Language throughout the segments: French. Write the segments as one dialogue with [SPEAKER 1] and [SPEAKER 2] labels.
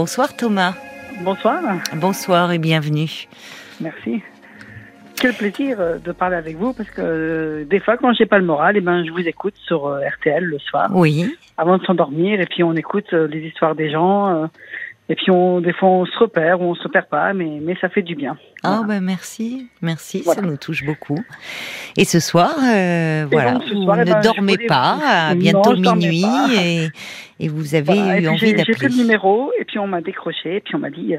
[SPEAKER 1] Bonsoir Thomas.
[SPEAKER 2] Bonsoir.
[SPEAKER 1] Bonsoir et bienvenue.
[SPEAKER 2] Merci. Quel plaisir euh, de parler avec vous parce que euh, des fois quand j'ai pas le moral, et eh ben je vous écoute sur euh, RTL le soir.
[SPEAKER 1] Oui.
[SPEAKER 2] Avant de s'endormir et puis on écoute les histoires des gens et puis on des fois on se repère ou on se repère pas mais mais ça fait du bien.
[SPEAKER 1] Ah ben merci, merci, ça nous touche beaucoup. Et ce soir, voilà, vous ne eh ben, dormez pas, à bientôt minuit et, et, vous avez eu envie d'appeler.
[SPEAKER 2] J'ai fait le numéro et puis on m'a décroché et puis on m'a dit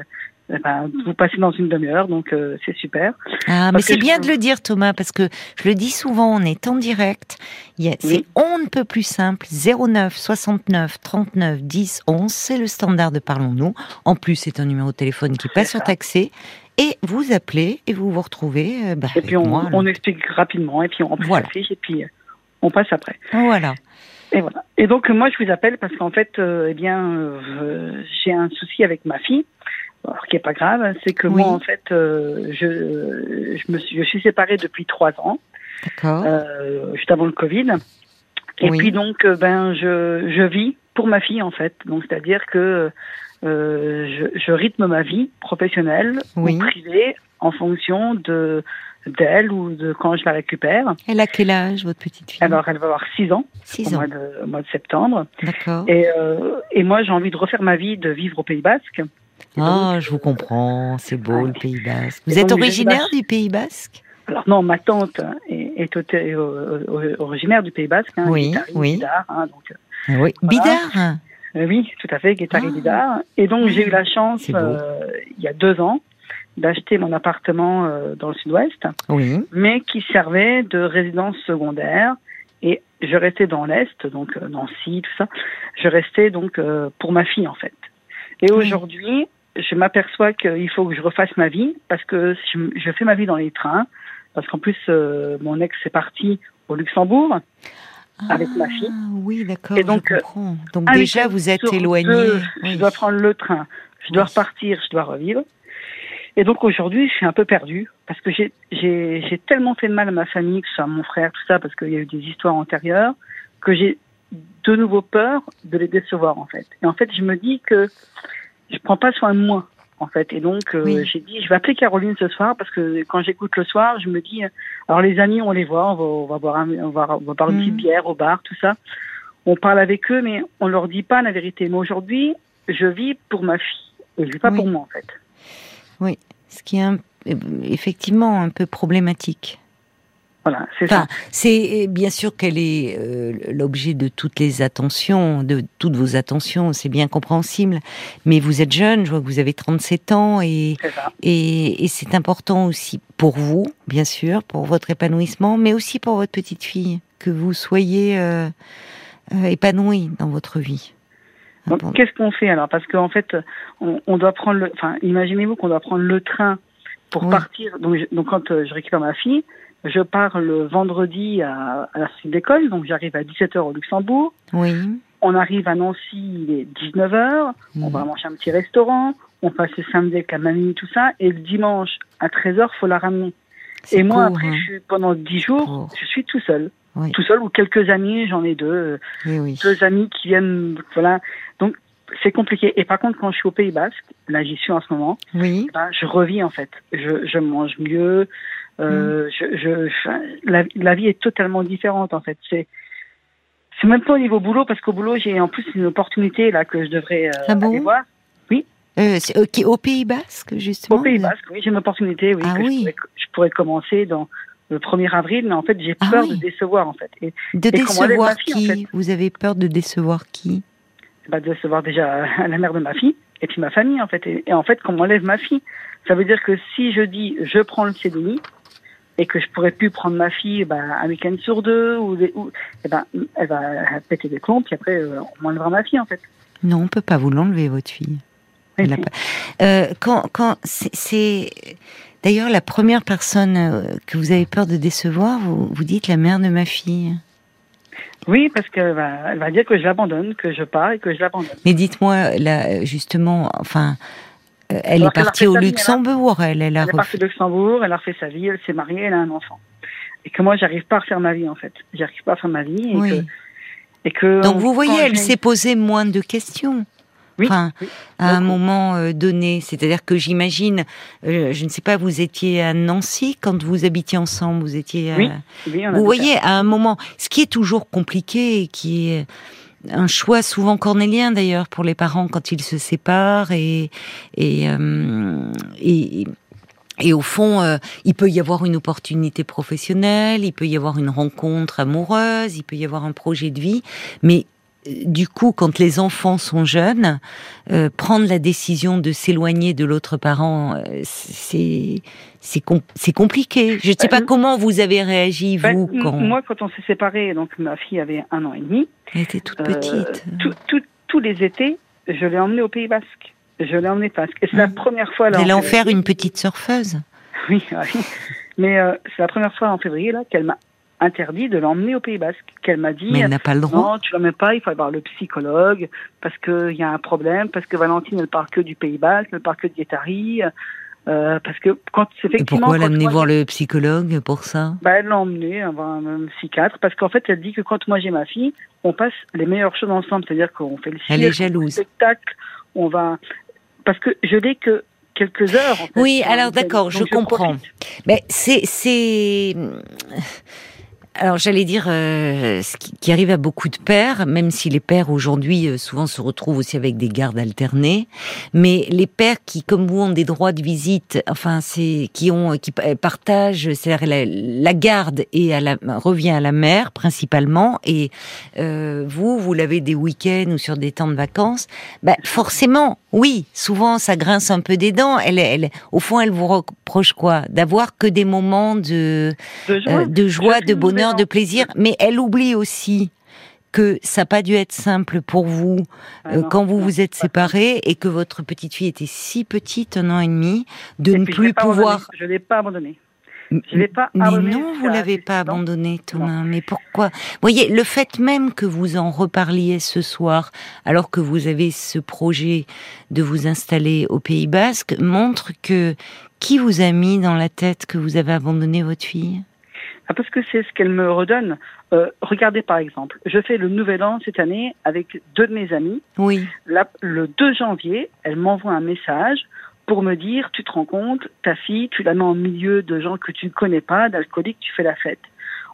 [SPEAKER 2] eh ben, vous passez dans une demi-heure, donc euh, c'est super.
[SPEAKER 1] Ah, mais c'est bien de le dire, Thomas, parce que je le dis souvent, on est en direct. C'est on ne peut plus simple. 09 69 39 10 11, c'est le standard de Parlons-nous. En plus, c'est un numéro de téléphone qui passe sur taxé. Et vous appelez et vous vous retrouvez.
[SPEAKER 2] Euh, bah, et puis on, explique rapidement, et puis on voilà. et puis euh, on passe après.
[SPEAKER 1] Voilà.
[SPEAKER 2] Et voilà. Et donc moi je vous appelle parce qu'en fait, eh bien, j'ai un souci avec ma fille. Alors, ce qui est pas grave, c'est que moi, en fait, euh, je, je, me suis, je suis séparée depuis trois ans. Euh, juste avant le Covid. Et puis donc, euh, ben, je, je vis pour ma fille, en fait. Donc, c'est-à-dire que euh, je, je, rythme ma vie professionnelle ou privée en fonction de d'elle ou de quand je la récupère.
[SPEAKER 1] Elle a quel âge, votre petite fille?
[SPEAKER 2] Alors, elle va avoir 6 ans.
[SPEAKER 1] 6
[SPEAKER 2] ans. Mois de, au mois de septembre.
[SPEAKER 1] D'accord.
[SPEAKER 2] Et, euh, et moi, j'ai envie de refaire ma vie, de vivre au Pays Basque.
[SPEAKER 1] Ah, je vous comprends, c'est beau le Pays Basque. Vous êtes originaire du Pays Basque?
[SPEAKER 2] Alors non, ma tante est, originaire du Pays Basque. Hein,
[SPEAKER 1] oui, oui.
[SPEAKER 2] Bidar, hein,
[SPEAKER 1] donc, ah oui, Bidar
[SPEAKER 2] euh, Oui, tout à fait, Guétari ah. Bidar. Et donc j'ai eu la chance, euh, il y a deux ans, d'acheter mon appartement euh, dans le sud-ouest,
[SPEAKER 1] oui.
[SPEAKER 2] mais qui servait de résidence secondaire. Et je restais dans l'Est, donc Nancy, tout ça. Je restais donc pour ma fille, en fait. Et aujourd'hui, je m'aperçois qu'il faut que je refasse ma vie parce que je, fais ma vie dans les trains. Parce qu'en plus, euh, mon ex est parti au Luxembourg avec ma fille.
[SPEAKER 1] Ah, oui, d'accord. Et donc, donc déjà, vous êtes éloigné.
[SPEAKER 2] Je dois prendre le train, je dois repartir, je dois revivre. Et donc aujourd'hui, je suis un peu perdue parce que j'ai tellement fait de mal à ma famille, que ce soit mon frère, tout ça, parce qu'il y a eu des histoires antérieures, que j'ai de nouveau peur de les décevoir en fait. Et en fait, je me dis que je prends pas soin de moi en fait. Et donc euh, j'ai dit je vais appeler Caroline ce soir parce que quand j'écoute le soir, je me dis alors les amis on les voit, on va, on va boire un, on va, on va boire une petite mm. bière au bar, tout ça. On parle avec eux, mais on leur dit pas la vérité. Mais aujourd'hui, je vis pour ma fille et je vis pas pour moi en fait.
[SPEAKER 1] Oui, ce qui est effectivement un peu problématique.
[SPEAKER 2] Voilà, c'est ça.
[SPEAKER 1] C'est bien sûr qu'elle est euh, l'objet de toutes les attentions, de toutes vos attentions, c'est bien compréhensible. Mais vous êtes jeune, je vois que vous avez 37 ans et et, et c'est important aussi pour vous, bien sûr, pour votre épanouissement, mais aussi pour votre petite fille, que vous soyez euh, euh épanoui dans votre vie.
[SPEAKER 2] Qu'est-ce qu'on fait alors? Parce qu'en fait, on, on, doit prendre le. Enfin, imaginez-vous qu'on doit prendre le train pour partir. Donc, donc quand euh, je récupère ma fille, je pars le vendredi à, à la sortie d'école, donc j'arrive à 17h au Luxembourg.
[SPEAKER 1] Oui.
[SPEAKER 2] On arrive à Nancy, il est 19h, on va manger un petit restaurant, on passe le samedi avec la mamie, tout ça, et le dimanche à 13h, faut la ramener. Et moi, après, hein. je suis, pendant 10 jours, je suis tout seul. Tout seul, ou quelques amis, j'en ai deux.
[SPEAKER 1] oui.
[SPEAKER 2] Deux amis qui viennent, voilà. Donc, c'est compliqué. Et par contre, quand je suis au Pays Basque, là j'y suis en ce moment,
[SPEAKER 1] oui.
[SPEAKER 2] ben, je revis en fait. Je, je mange mieux, euh, mm. je, je, la, la, vie est totalement différente en fait. C'est c'est même pas au niveau boulot parce qu'au boulot j'ai en plus une opportunité là que je devrais euh,
[SPEAKER 1] ah
[SPEAKER 2] aller voir. Oui.
[SPEAKER 1] Euh, okay, au Pays Basque justement.
[SPEAKER 2] Au Pays Basque, oui, j'ai une opportunité. Oui,
[SPEAKER 1] ah,
[SPEAKER 2] que
[SPEAKER 1] oui.
[SPEAKER 2] Je, pourrais, je, pourrais, commencer dans le 1er avril, mais en fait j'ai ah peur de décevoir en fait. Et,
[SPEAKER 1] de décevoir qui en fait? Vous avez peur de décevoir qui?
[SPEAKER 2] Bah, De décevoir déjà la mère de ma fille et puis ma famille en fait. Et, et en fait, quand on enlève ma fille, ça veut dire que si je dis je prends le CDI, et que je pourrais plus prendre ma fille ben, un week-end sur deux ou, ou eh ben, elle va péter des plombs puis après euh, on m'enlèvera ma fille en fait.
[SPEAKER 1] Non, on peut pas vous l'enlever votre fille. Euh, quand, quand c'est d'ailleurs la première personne euh, que vous avez peur de décevoir, vous, vous dites la mère de ma fille.
[SPEAKER 2] Oui, parce qu'elle va, elle va dire que je l'abandonne, que je pars et que je l'abandonne.
[SPEAKER 1] Mais dites-moi, là, justement, enfin, euh, elle est partie au Luxembourg, elle, elle, a
[SPEAKER 2] elle est partie au Luxembourg, elle a refait sa vie, elle s'est mariée, elle a un enfant. Et que moi, j'arrive pas à refaire ma vie, en fait. J'arrive pas à faire ma vie. Et,
[SPEAKER 1] oui.
[SPEAKER 2] que, et que,
[SPEAKER 1] Donc, vous voyez, elle s'est posé moins de questions. enfin, à un moment euh, donné. C'est-à-dire que j'imagine, euh, je ne sais pas, vous étiez à Nancy quand vous habitiez ensemble, vous étiez.
[SPEAKER 2] Oui,
[SPEAKER 1] vous voyez, à un moment, ce qui est toujours compliqué et qui est un choix souvent cornélien d'ailleurs pour les parents quand ils se séparent et et, euh, et et au fond, euh, il peut y avoir une opportunité professionnelle, il peut y avoir une rencontre amoureuse, il peut y avoir un projet de vie, mais euh, du coup, quand les enfants sont jeunes, euh, prendre la décision de s'éloigner de l'autre parent, c'est c'est compliqué. Je ne sais pas comment vous avez réagi
[SPEAKER 2] ben,
[SPEAKER 1] vous quand
[SPEAKER 2] moi quand on s'est séparés, donc ma fille avait un an et demi.
[SPEAKER 1] Elle était toute petite.
[SPEAKER 2] tous les étés, je l'ai emmenée au Pays Basque. Je l'ai emmenée parce que c'est la mmh. première fois.
[SPEAKER 1] Là, Vous allez en faire une petite surfeuse
[SPEAKER 2] Oui, oui. Mais euh, c'est la première fois en février là qu'elle m'a interdit de l'emmener au Pays Basque. Qu'elle m'a dit.
[SPEAKER 1] Mais elle n'a pas le droit.
[SPEAKER 2] Non, tu l'emmènes pas. Il faut aller voir le psychologue parce qu'il y a un problème. Parce que Valentine, elle parle que du Pays Basque, elle parle que de Guétari. Euh, parce que quand effectivement.
[SPEAKER 1] Et pourquoi l'amener voir le psychologue pour ça
[SPEAKER 2] bah, Elle l'a emmené voir un psychiatre parce qu'en fait elle dit que quand moi j'ai ma fille, on passe les meilleures choses ensemble, c'est-à-dire qu'on fait le,
[SPEAKER 1] elle est jalouse. le
[SPEAKER 2] spectacle, on va parce que je n'ai que quelques heures.
[SPEAKER 1] oui, alors d'accord, je comprends. Mais c'est c'est alors j'allais dire euh, ce qui, arrive à beaucoup de pères, même si les pères aujourd'hui euh, souvent se retrouvent aussi avec des gardes alternés, mais les pères qui, comme vous, ont des droits de visite, enfin c'est qui ont qui partagent, c'est la, garde et revient à la mère principalement, et euh, vous, vous l'avez des week-ends ou sur des temps de vacances, bah, forcément, oui, souvent ça grince un peu des dents. Elle, elle, au fond, elle vous reproche quoi? D'avoir que des moments de de joie, de, joie, de bonheur de plaisir, mais elle oublie aussi que ça n'a pas dû être simple pour vous ah euh, quand vous vous êtes séparés et que votre petite fille était si petite, un an et demi, de ne plus pouvoir.
[SPEAKER 2] Je l'ai pas abandonné.
[SPEAKER 1] Je pas mais non, vous l'avez pas abandonné, Thomas. Mais pourquoi? Vous voyez, le fait même que vous en reparliez ce soir, alors que vous avez ce projet de vous installer au Pays Basque, montre que qui vous a mis dans la tête que vous avez abandonné votre fille?
[SPEAKER 2] Ah, parce que c'est ce qu'elle me redonne. Euh, regardez par exemple, je fais le Nouvel An cette année avec deux de mes amis.
[SPEAKER 1] Oui.
[SPEAKER 2] le 2 janvier, elle m'envoie un message pour me dire, tu te rends compte, ta fille, tu la mets en milieu de gens que tu ne connais pas, d'alcooliques, tu fais la fête.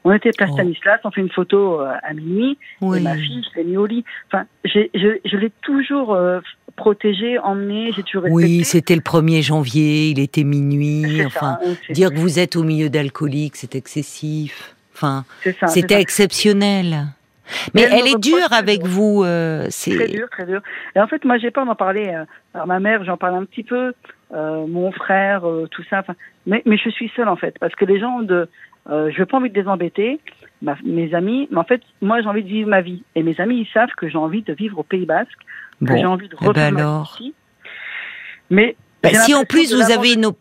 [SPEAKER 2] On était place oh. Stanislas, on fait une photo euh, à minuit, et ma fille, je l'ai mis au lit. Enfin, je, je l'ai toujours euh, protégé, emmené, j'ai toujours
[SPEAKER 1] Oui, c'était le 1er janvier, il était minuit. Enfin, dire que vous êtes au milieu d'alcooliques, c'est excessif. Enfin, c'était exceptionnel. Mais elle, est dure avec vous. Euh,
[SPEAKER 2] c'est très dur, très dur. Et en fait, moi, j'ai pas d'en parler. Euh, alors, ma mère, j'en parle un petit peu. Euh, mon frère, tout ça. Mais, mais je suis seule en fait, parce que les gens de, euh, je n'ai pas envie de les embêter, mes amis, mais en fait, moi j'ai envie de vivre ma vie. Et mes amis, ils savent que j'ai envie de vivre au Pays Basque, que j'ai envie de
[SPEAKER 1] eh ben
[SPEAKER 2] revenir ici. Mais
[SPEAKER 1] bah, si en plus vous avez nos...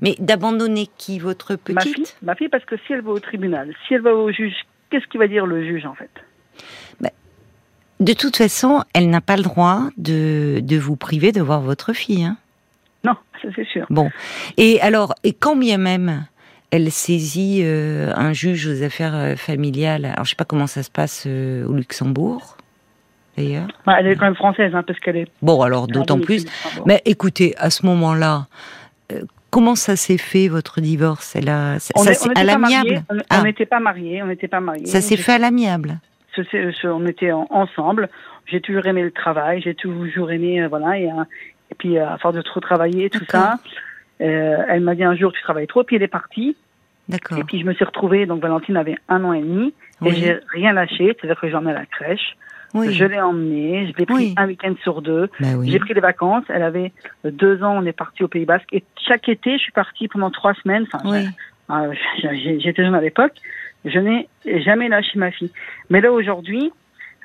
[SPEAKER 1] Mais d'abandonner qui Votre petite
[SPEAKER 2] ma fille, ma fille, parce que si elle va au tribunal, si elle va au juge, qu'est-ce qu'il va dire le juge en fait?
[SPEAKER 1] De toute façon, elle n'a pas le droit de, de vous priver de voir votre fille. Hein
[SPEAKER 2] non, ça c'est sûr.
[SPEAKER 1] Bon. Et alors, et quand bien même elle saisit euh, un juge aux affaires euh, familiales. Alors, je sais pas comment ça se passe euh, au Luxembourg, d'ailleurs.
[SPEAKER 2] Bah, elle est quand même française, hein, parce qu'elle est.
[SPEAKER 1] Bon, alors d'autant plus. Mais écoutez, à ce moment-là, comment ça s'est fait votre divorce? Elle a,
[SPEAKER 2] on ça à l'amiable? On n'était pas mariés, on n'était pas mariés.
[SPEAKER 1] Ça s'est fait à l'amiable.
[SPEAKER 2] On était ensemble. J'ai toujours aimé le travail, j'ai toujours aimé, voilà, et, et puis à force de trop travailler, tout ça. Euh, elle m'a dit un jour tu travailles trop, puis elle est partie.
[SPEAKER 1] D'accord.
[SPEAKER 2] Et puis je me suis retrouvée, donc Valentine avait un an et demi, et j'ai rien lâché, c'est-à-dire que j'en ai à la crèche. Oui. Je l'ai emmenée, je l'ai pris un week-end sur deux.
[SPEAKER 1] Ben
[SPEAKER 2] j'ai pris des vacances. Elle avait deux ans, on est parti au Pays Basque. Et chaque été, je suis partie pendant trois semaines. Enfin, euh, j'étais jeune à l'époque. Je n'ai jamais lâché ma fille. Mais là, aujourd'hui,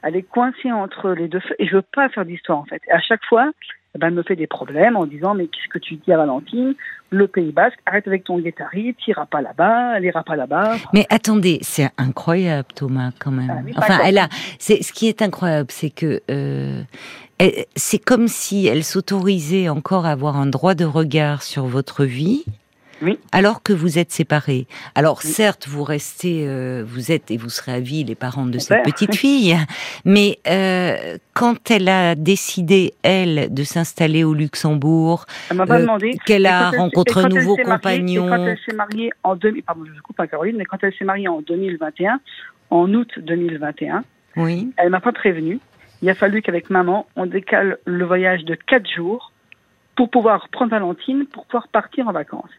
[SPEAKER 2] elle est coincée entre les deux feux et je veux pas faire d'histoire, en fait. Et à chaque fois, eh ben, elle me fait des problèmes en disant mais qu'est-ce que tu dis à Valentine? Le Pays Basque, arrête avec ton guettari, t'iras pas là-bas, elle ira pas là-bas.
[SPEAKER 1] Mais attendez, c'est incroyable Thomas quand même. Ah enfin, elle a. C'est ce qui est incroyable, c'est que. Euh, c'est comme si elle s'autorisait encore à avoir un droit de regard sur votre vie,
[SPEAKER 2] Oui.
[SPEAKER 1] Alors que vous êtes séparés. Alors certes, vous restez, euh, vous êtes et vous serez à vie les parents de cette petite fille, mais euh, quand elle a décidé elle de s'installer au Luxembourg, qu'elle a rencontré un nouveau compagnon,
[SPEAKER 2] quand elle s'est mariée en 2000, pardon, je coupe à Caroline, mais quand elle s'est mariée en 2021, en août 2021,
[SPEAKER 1] oui.
[SPEAKER 2] elle m'a pas prévenue. Il a fallu qu'avec maman, on décale le voyage de quatre jours pour pouvoir prendre Valentine, pour pouvoir partir en vacances.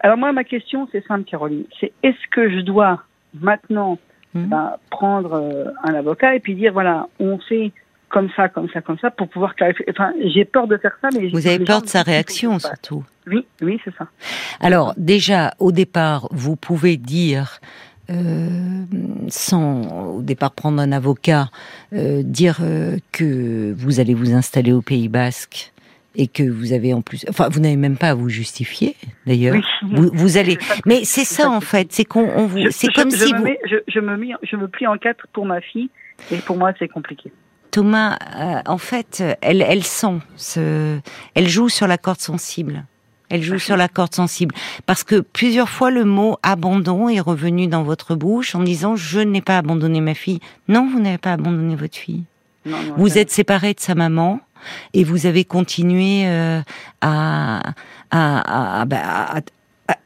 [SPEAKER 2] Alors moi, ma question, c'est simple, Caroline. C'est est-ce que je dois maintenant hmm. bah, prendre euh, un avocat et puis dire, voilà, on fait comme ça, comme ça, comme ça, pour pouvoir clarifier? Enfin, j'ai peur de faire ça, mais...
[SPEAKER 1] Vous avez peur de sa réaction, surtout.
[SPEAKER 2] Oui, oui, c'est ça.
[SPEAKER 1] Alors, déjà, au départ, vous pouvez dire euh, sans au départ prendre un avocat, euh, dire euh, que vous allez vous installer au Pays Basque et que vous avez en plus, enfin, vous n'avez même pas à vous justifier, d'ailleurs. Vous, vous, allez, mais c'est ça en fait, c'est qu'on vous, c'est comme si
[SPEAKER 2] me
[SPEAKER 1] vous.
[SPEAKER 2] je, je, me mets, je me plie en quatre pour ma fille, et pour moi c'est compliqué.
[SPEAKER 1] Thomas, en fait, elle, elle sent ce, elle joue sur la corde sensible. Elle joue sur la corde sensible. Parce que plusieurs fois, le mot abandon est revenu dans votre bouche en disant je n'ai pas abandonné ma fille. Non, vous n'avez pas abandonné votre fille. vous êtes séparé de sa maman et vous avez continué euh, à, à, bah, à,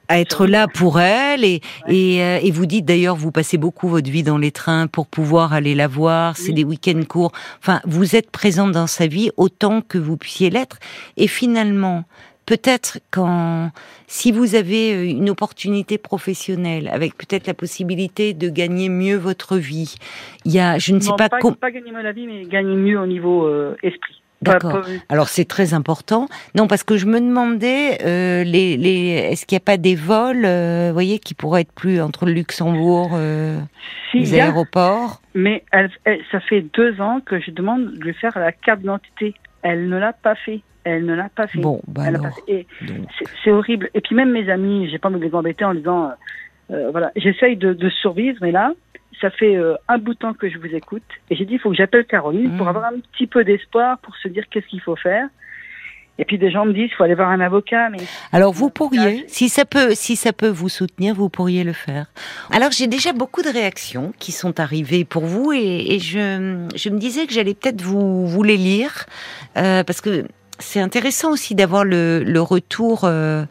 [SPEAKER 1] à, être là pour elle et, et, euh, et, vous dites d'ailleurs vous passez beaucoup votre vie dans les trains pour pouvoir aller la voir, c'est des week-ends courts. Enfin, vous êtes présente dans sa vie autant que vous puissiez l'être et finalement peut-être quand, si vous avez euh, une opportunité professionnelle, avec peut-être la possibilité de gagner mieux votre vie, il y a, je ne sais pas,
[SPEAKER 2] comment. Pas gagner mieux la vie, mais gagner mieux au niveau euh, esprit.
[SPEAKER 1] D'accord. Alors c'est très important. Non, parce que je me demandais, euh, les, les, est-ce qu'il n'y a pas des vols, euh, vous voyez, qui pourraient être plus entre le Luxembourg, euh, les aéroports?
[SPEAKER 2] Mais ça fait deux ans que je demande de lui faire la carte d'identité. Elle ne l'a pas fait. Elle ne l'a pas fait.
[SPEAKER 1] Bon, bah
[SPEAKER 2] c'est horrible. Et puis même mes amis, j'ai pas envie de les embêter en disant, euh, voilà, j'essaye de, de, survivre, mais là, ça fait euh, un bout de temps que je vous écoute, et j'ai dit, il faut que j'appelle Caroline pour mmh. avoir un petit peu d'espoir, pour se dire qu'est-ce qu'il faut faire. Et puis des gens me disent, il faut aller voir un avocat. Mais
[SPEAKER 1] alors vous pourriez, si ça peut, si ça peut vous soutenir, vous pourriez le faire. Alors j'ai déjà beaucoup de réactions qui sont arrivées pour vous, et, et je, je me disais que j'allais peut-être vous, vous les lire euh, parce que c'est intéressant aussi d'avoir le, le, retour euh,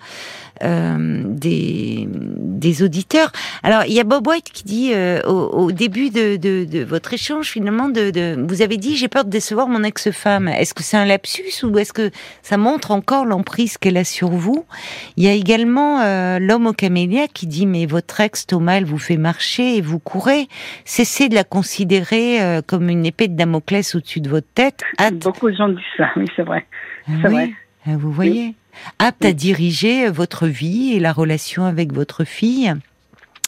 [SPEAKER 1] euh, des, des auditeurs. Alors, il y a Bob White qui dit euh, au, au, début de, de, de, votre échange, finalement, de, de vous avez dit j'ai peur de décevoir mon ex-femme. Est-ce que c'est un lapsus ou est-ce que ça montre encore l'emprise qu'elle a sur vous? Il y a également euh, l'homme au camélia qui dit mais votre ex Thomas, elle vous fait marcher et vous courez. Cessez de la considérer euh, comme une épée de Damoclès au-dessus de votre tête.
[SPEAKER 2] Beaucoup de gens disent ça, oui, c'est vrai.
[SPEAKER 1] C'est vrai. Vous voyez apte à diriger votre vie et la relation avec votre fille.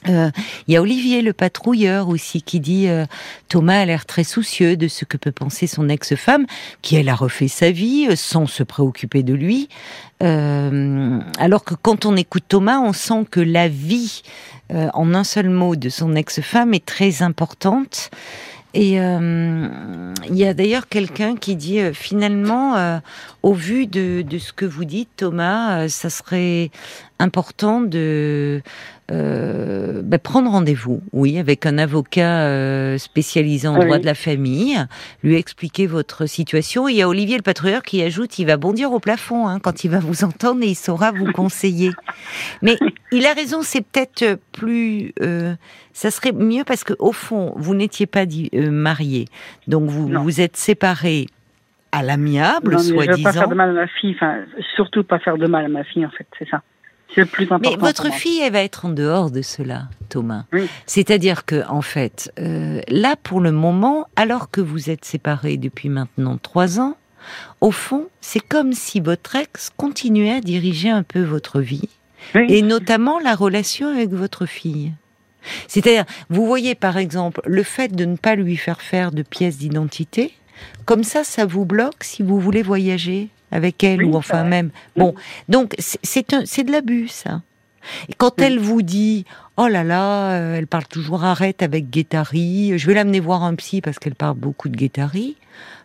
[SPEAKER 1] Euh, il y a Olivier le patrouilleur aussi qui dit euh, Thomas a l'air très soucieux de ce que peut penser son ex-femme, qui elle a refait sa vie euh, sans se préoccuper de lui. alors que quand on écoute Thomas, on sent que la vie, en un seul mot, de son ex-femme est très importante. Et euh, il y a d'ailleurs quelqu'un qui dit euh, finalement, euh, au vu de, de, ce que vous dites, Thomas, ça serait important de euh, bah, prendre rendez-vous, oui, avec un avocat euh, spécialisé en droit de la famille, lui expliquer votre situation. il y a Olivier le patrouilleur qui ajoute, il va bondir au plafond hein, quand il va vous entendre et il saura vous conseiller. Mais il a raison, c'est peut-être plus, euh, ça serait mieux parce que au fond, vous n'étiez pas euh, marié, donc vous vous êtes séparés à l'amiable, soi-disant. Je
[SPEAKER 2] veux pas faire de mal à ma fille, enfin, surtout pas faire de mal à ma fille, en fait, c'est ça.
[SPEAKER 1] Mais votre fille, elle va être en dehors de cela, Thomas. C'est-à-dire que, en fait, euh, là, pour le moment, alors que vous êtes séparés depuis maintenant trois ans, au fond, c'est comme si votre ex continuait à diriger un peu votre vie, et notamment la relation avec votre fille. C'est-à-dire, vous voyez par exemple le fait de ne pas lui faire faire de pièces d'identité, comme ça, ça vous bloque si vous voulez voyager avec elle ou enfin même. Bon, donc c'est c'est de l'abus ça. Et quand elle vous dit oh là là, euh, elle parle toujours arrête avec Guettari, je vais l'amener voir un psy parce qu'elle parle beaucoup de Guettari.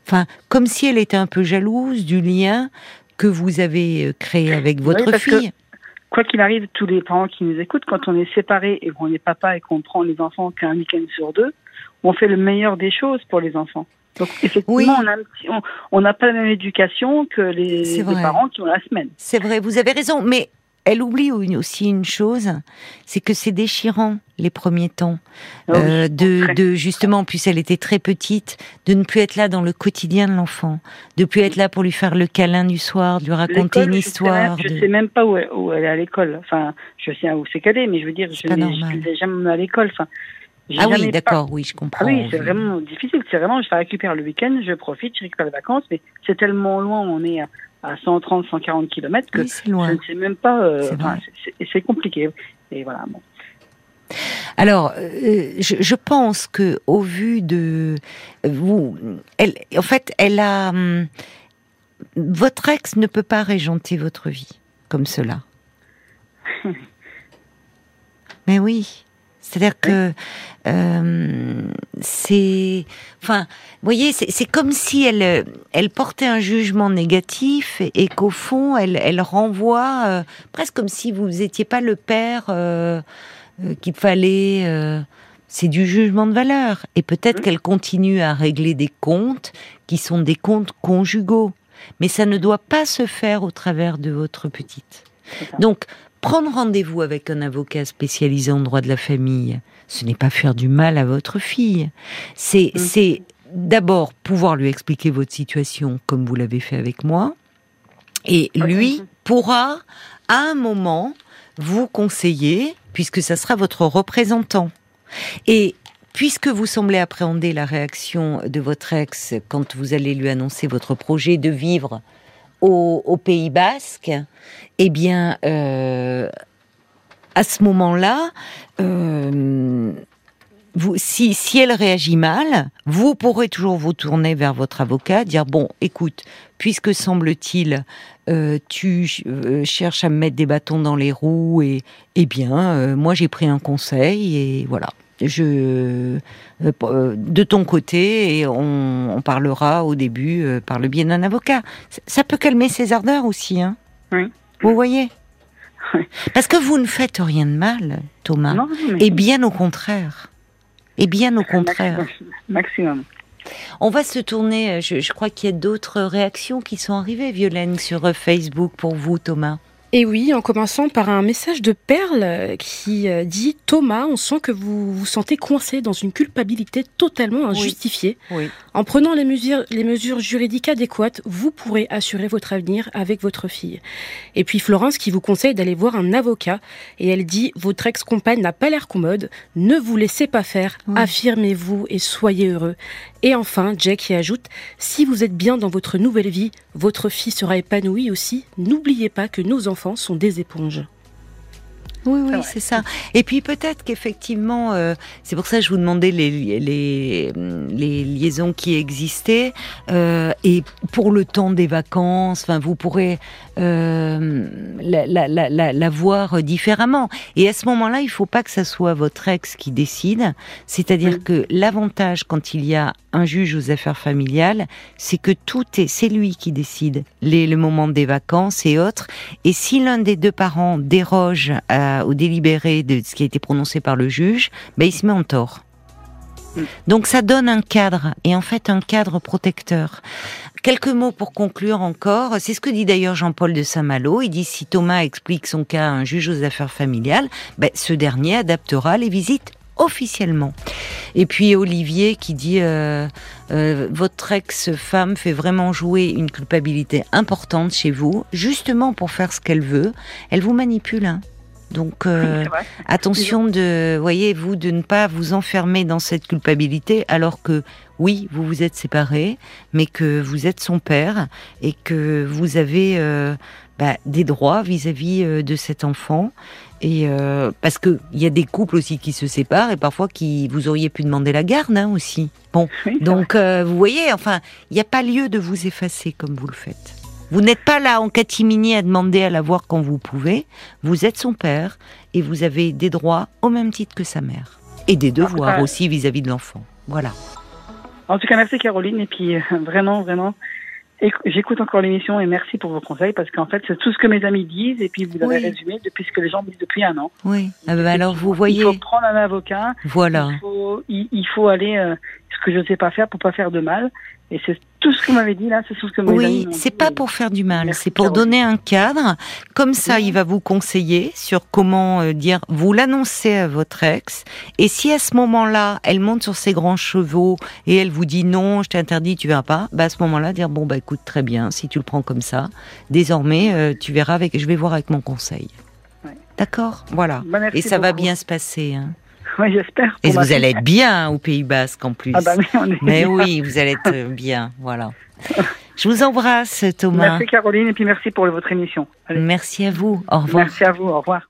[SPEAKER 1] Enfin, comme si elle était un peu jalouse du lien que vous avez euh, créé avec votre fille.
[SPEAKER 2] Quoi qu'il arrive, tous les parents qui nous écoutent, quand on est séparés et qu'on est papa et qu'on prend les enfants qu'un week-end sur deux, on fait le meilleur des choses pour les enfants. Donc effectivement, on n'a pas la même éducation que les, les parents qui ont la semaine.
[SPEAKER 1] C'est vrai, vous avez raison, mais elle oublie aussi une chose, c'est que c'est déchirant les premiers temps, ah euh, de, de, justement, puisqu'elle elle était très petite, de ne plus être là dans le quotidien de l'enfant, de plus être là pour lui faire le câlin du soir, de lui raconter une histoire.
[SPEAKER 2] Je ne sais même pas où elle, où elle, est à l'école. Enfin, je sais où c'est qu'elle est, mais je veux dire, je ne l'ai jamais à l'école. Enfin,
[SPEAKER 1] ah oui, d'accord, oui, je comprends.
[SPEAKER 2] Ah oui, c'est vraiment difficile. C'est vraiment, je la récupère le week-end, je profite, je récupère les vacances, mais c'est tellement loin, on est à 130, 140 km que je ne sais même pas. Euh, c'est compliqué. Et voilà. Bon.
[SPEAKER 1] Alors, euh, je, pense que au vu de vous, elle, en fait, elle a hum, votre ex ne peut pas régenter votre vie comme cela. Mais oui. C'est-à-dire que euh, c'est, enfin, vous voyez, c'est comme si elle, elle portait un jugement négatif et, qu'au fond, elle, elle renvoie euh, presque comme si vous n'étiez pas le père euh, qu'il fallait. c'est du jugement de valeur et peut-être qu'elle continue à régler des comptes qui sont des comptes conjugaux, mais ça ne doit pas se faire au travers de votre petite. Donc, prendre rendez-vous avec un avocat spécialisé en droit de la famille, ce n'est pas faire du mal à votre fille. C'est, mm. c'est d'abord pouvoir lui expliquer votre situation comme vous l'avez fait avec moi. Et lui pourra, à un moment, vous conseiller, puisque ça sera votre représentant. Et puisque vous semblez appréhender la réaction de votre ex quand vous allez lui annoncer votre projet de vivre au, Pays Basque, eh bien, euh, à ce moment-là, euh, si, si elle réagit mal, vous pourrez toujours vous tourner vers votre avocat, dire bon, écoute, puisque semble-t-il, euh, tu cherches à me mettre des bâtons dans les roues, et eh bien, moi j'ai pris un conseil et voilà je euh, euh, de ton côté et on, parlera au début euh, par le biais d'un avocat. Ça peut calmer ses ardeurs aussi, hein.
[SPEAKER 2] Oui.
[SPEAKER 1] Vous voyez. Parce que vous ne faites rien de mal, Thomas. Et bien au contraire. Et bien au contraire.
[SPEAKER 2] Maximum.
[SPEAKER 1] On va se tourner. Je, je crois qu'il y a d'autres réactions qui sont arrivées, Violaine, sur Facebook pour vous, Thomas.
[SPEAKER 3] Et oui, en commençant par un message de Perle qui euh, dit Thomas, on sent que vous vous sentez coincé dans une culpabilité totalement injustifiée. En prenant les mesures, les mesures juridiques adéquates, vous pourrez assurer votre avenir avec votre fille. Et puis Florence qui vous conseille d'aller voir un avocat et elle dit votre ex-compagne n'a pas l'air commode, ne vous laissez pas faire, affirmez-vous et soyez heureux. Et enfin, Jack qui ajoute si vous êtes bien dans votre nouvelle vie, votre fille sera épanouie aussi. N'oubliez pas que nos enfants sont des éponges.
[SPEAKER 1] Oui, oui, c'est ça. Et puis peut-être qu'effectivement, euh, c'est pour ça que je vous demandais les, les, les liaisons qui existaient. Euh, et pour le temps des vacances, enfin, vous pourrez euh, la, la, la, la, voir différemment. Et à ce moment-là, il ne faut pas que ça soit votre ex qui décide. C'est-à-dire que l'avantage quand il y a un juge aux affaires familiales, c'est que tout est, c'est lui qui décide les, le moment des vacances et autres. Et si l'un des deux parents déroge au délibéré de ce qui a été prononcé par le juge, ben il se met en tort. Donc ça donne un cadre, et en fait un cadre protecteur. Quelques mots pour conclure encore. C'est ce que dit d'ailleurs Jean-Paul de Saint-Malo. Il dit si Thomas explique son cas à un juge aux affaires familiales, ben, ce dernier adaptera les visites officiellement. Et puis Olivier qui dit euh, euh, votre ex-femme fait vraiment jouer une culpabilité importante chez vous, justement pour faire ce qu'elle veut. Elle vous manipule. Hein. Donc euh, attention de, voyez vous, de ne pas vous enfermer dans cette culpabilité, alors que oui, vous vous êtes séparés, mais que vous êtes son père et que vous avez bah, des droits vis-à-vis -vis de cet enfant et euh, parce que il y a des couples aussi qui se séparent et parfois qui vous auriez pu demander la garde hein, aussi. Bon, donc euh, vous voyez, enfin, il n'y a pas lieu de vous effacer comme vous le faites. Vous n'êtes pas là en catimini à demander à la voir quand vous pouvez. Vous êtes son père et vous avez des droits au même titre que sa mère et des devoirs aussi vis-à-vis de l'enfant. Voilà.
[SPEAKER 2] En tout cas, merci Caroline et puis euh, vraiment, vraiment, J'écoute encore l'émission et merci pour vos conseils parce qu'en fait, c'est tout ce que mes amis disent et puis vous avez résumé depuis ce que les gens disent depuis un an.
[SPEAKER 1] Oui. Ah bah alors vous voyez.
[SPEAKER 2] Il faut prendre un avocat.
[SPEAKER 1] Voilà.
[SPEAKER 2] Il faut, il, faut aller euh, ce que je ne sais pas faire pour pas faire de mal. Et c'est tout ce que vous m'avez dit là, c'est tout ce que mes
[SPEAKER 1] Oui, c'est pas pour faire du mal, c'est pour donner un cadre. Comme ça, il va vous conseiller sur comment euh, dire. Vous l'annoncez à votre ex, et si à ce moment-là, elle monte sur ses grands chevaux et elle vous dit non, je t'interdis, tu verras pas, bah à ce moment-là, dire bon bah écoute très bien, si tu le prends comme ça, désormais euh, tu verras avec, je vais voir avec mon conseil. D'accord, voilà.
[SPEAKER 2] Bah,
[SPEAKER 1] et ça va bien se passer. Hein.
[SPEAKER 2] Oui, j'espère.
[SPEAKER 1] Et vous allez être bien au Pays Basque en plus.
[SPEAKER 2] Ah bah, mais,
[SPEAKER 1] mais oui, vous allez être bien, voilà. Je vous embrasse, Thomas.
[SPEAKER 2] Merci Caroline, et puis merci pour votre émission.
[SPEAKER 1] Merci à vous. Au revoir.
[SPEAKER 2] Merci à vous. Au revoir.